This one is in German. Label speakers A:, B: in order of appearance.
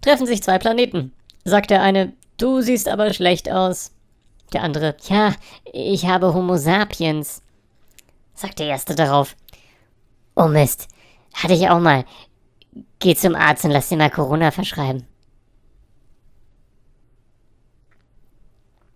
A: treffen sich zwei Planeten. Sagt der eine, du siehst aber schlecht aus. Der andere, ja, ich habe Homo sapiens. Sagt der erste darauf, oh Mist, hatte ich auch mal. Geh zum Arzt und lass dir mal Corona verschreiben.